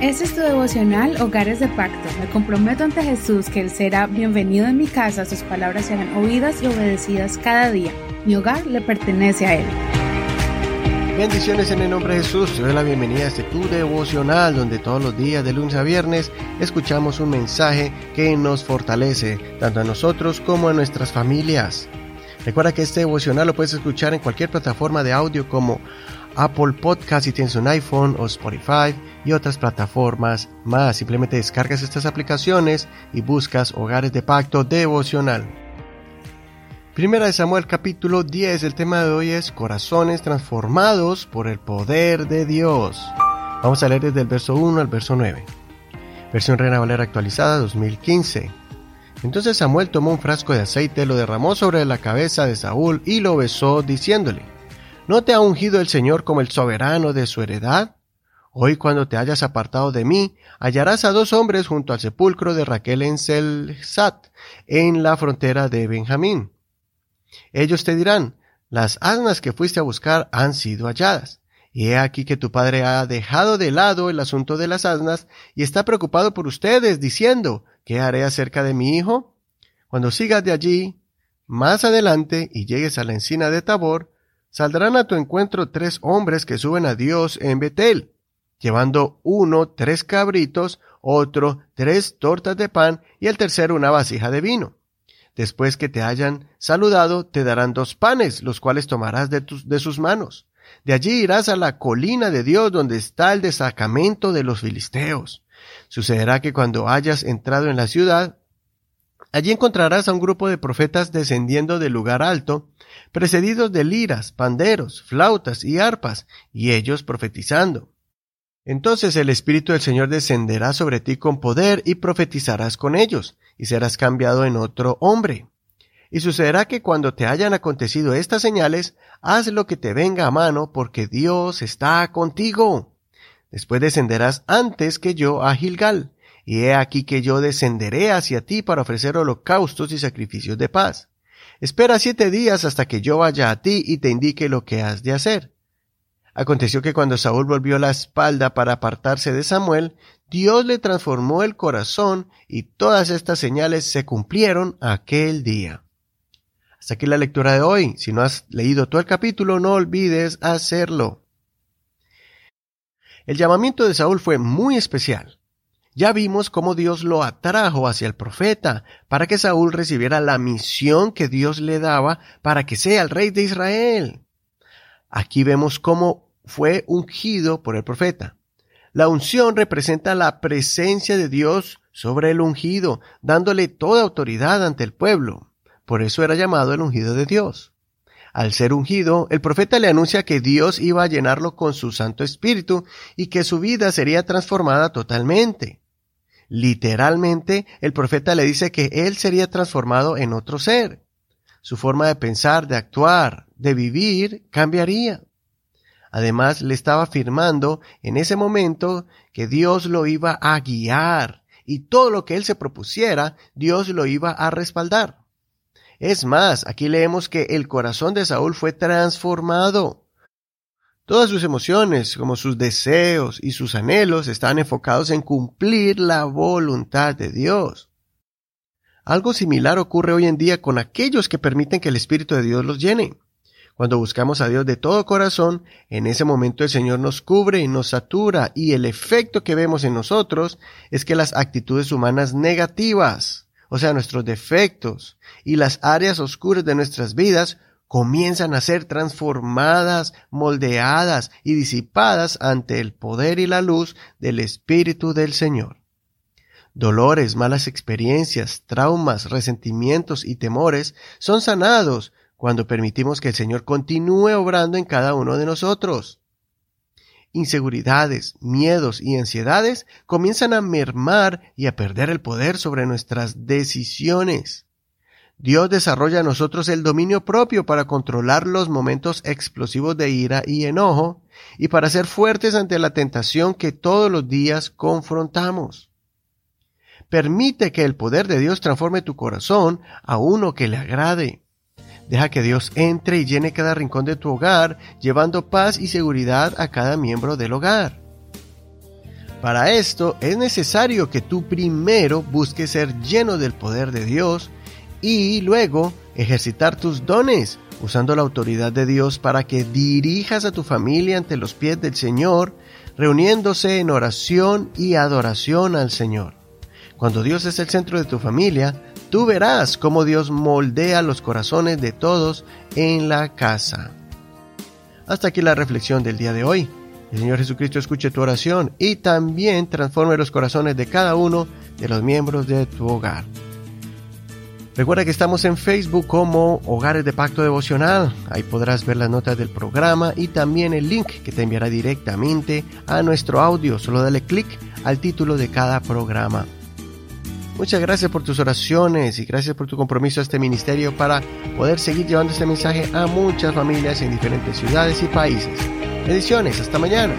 Este es tu devocional Hogares de Pacto. Me comprometo ante Jesús que Él será bienvenido en mi casa, sus palabras serán oídas y obedecidas cada día. Mi hogar le pertenece a Él. Bendiciones en el nombre de Jesús. Te doy la bienvenida a este tu devocional donde todos los días de lunes a viernes escuchamos un mensaje que nos fortalece tanto a nosotros como a nuestras familias. Recuerda que este devocional lo puedes escuchar en cualquier plataforma de audio como Apple Podcast si tienes un iPhone o Spotify y otras plataformas más. Simplemente descargas estas aplicaciones y buscas Hogares de Pacto Devocional. Primera de Samuel capítulo 10, el tema de hoy es corazones transformados por el poder de Dios. Vamos a leer desde el verso 1 al verso 9. Versión Reina Valera actualizada 2015. Entonces Samuel tomó un frasco de aceite, lo derramó sobre la cabeza de Saúl y lo besó diciéndole, ¿No te ha ungido el Señor como el soberano de su heredad? Hoy cuando te hayas apartado de mí, hallarás a dos hombres junto al sepulcro de Raquel en Selsat, en la frontera de Benjamín. Ellos te dirán, las asnas que fuiste a buscar han sido halladas. He aquí que tu padre ha dejado de lado el asunto de las asnas y está preocupado por ustedes, diciendo, ¿qué haré acerca de mi hijo? Cuando sigas de allí, más adelante, y llegues a la encina de Tabor, saldrán a tu encuentro tres hombres que suben a Dios en Betel, llevando uno tres cabritos, otro tres tortas de pan y el tercero una vasija de vino. Después que te hayan saludado, te darán dos panes, los cuales tomarás de, tus, de sus manos. De allí irás a la colina de Dios, donde está el desacamento de los filisteos. Sucederá que cuando hayas entrado en la ciudad, allí encontrarás a un grupo de profetas descendiendo del lugar alto, precedidos de liras, panderos, flautas y arpas, y ellos profetizando. Entonces el Espíritu del Señor descenderá sobre ti con poder y profetizarás con ellos, y serás cambiado en otro hombre. Y sucederá que cuando te hayan acontecido estas señales, haz lo que te venga a mano, porque Dios está contigo. Después descenderás antes que yo a Gilgal, y he aquí que yo descenderé hacia ti para ofrecer holocaustos y sacrificios de paz. Espera siete días hasta que yo vaya a ti y te indique lo que has de hacer. Aconteció que cuando Saúl volvió la espalda para apartarse de Samuel, Dios le transformó el corazón y todas estas señales se cumplieron aquel día. Hasta aquí la lectura de hoy. Si no has leído todo el capítulo, no olvides hacerlo. El llamamiento de Saúl fue muy especial. Ya vimos cómo Dios lo atrajo hacia el profeta para que Saúl recibiera la misión que Dios le daba para que sea el rey de Israel. Aquí vemos cómo fue ungido por el profeta. La unción representa la presencia de Dios sobre el ungido, dándole toda autoridad ante el pueblo. Por eso era llamado el ungido de Dios. Al ser ungido, el profeta le anuncia que Dios iba a llenarlo con su Santo Espíritu y que su vida sería transformada totalmente. Literalmente, el profeta le dice que él sería transformado en otro ser. Su forma de pensar, de actuar, de vivir cambiaría. Además, le estaba afirmando en ese momento que Dios lo iba a guiar y todo lo que él se propusiera, Dios lo iba a respaldar. Es más, aquí leemos que el corazón de Saúl fue transformado. Todas sus emociones, como sus deseos y sus anhelos, están enfocados en cumplir la voluntad de Dios. Algo similar ocurre hoy en día con aquellos que permiten que el Espíritu de Dios los llene. Cuando buscamos a Dios de todo corazón, en ese momento el Señor nos cubre y nos satura y el efecto que vemos en nosotros es que las actitudes humanas negativas, o sea, nuestros defectos y las áreas oscuras de nuestras vidas comienzan a ser transformadas, moldeadas y disipadas ante el poder y la luz del Espíritu del Señor. Dolores, malas experiencias, traumas, resentimientos y temores son sanados cuando permitimos que el Señor continúe obrando en cada uno de nosotros. Inseguridades, miedos y ansiedades comienzan a mermar y a perder el poder sobre nuestras decisiones. Dios desarrolla en nosotros el dominio propio para controlar los momentos explosivos de ira y enojo y para ser fuertes ante la tentación que todos los días confrontamos. Permite que el poder de Dios transforme tu corazón a uno que le agrade. Deja que Dios entre y llene cada rincón de tu hogar, llevando paz y seguridad a cada miembro del hogar. Para esto es necesario que tú primero busques ser lleno del poder de Dios y luego ejercitar tus dones usando la autoridad de Dios para que dirijas a tu familia ante los pies del Señor, reuniéndose en oración y adoración al Señor. Cuando Dios es el centro de tu familia, tú verás cómo Dios moldea los corazones de todos en la casa. Hasta aquí la reflexión del día de hoy. El Señor Jesucristo escuche tu oración y también transforme los corazones de cada uno de los miembros de tu hogar. Recuerda que estamos en Facebook como Hogares de Pacto Devocional. Ahí podrás ver las notas del programa y también el link que te enviará directamente a nuestro audio. Solo dale clic al título de cada programa. Muchas gracias por tus oraciones y gracias por tu compromiso a este ministerio para poder seguir llevando este mensaje a muchas familias en diferentes ciudades y países. Bendiciones, hasta mañana.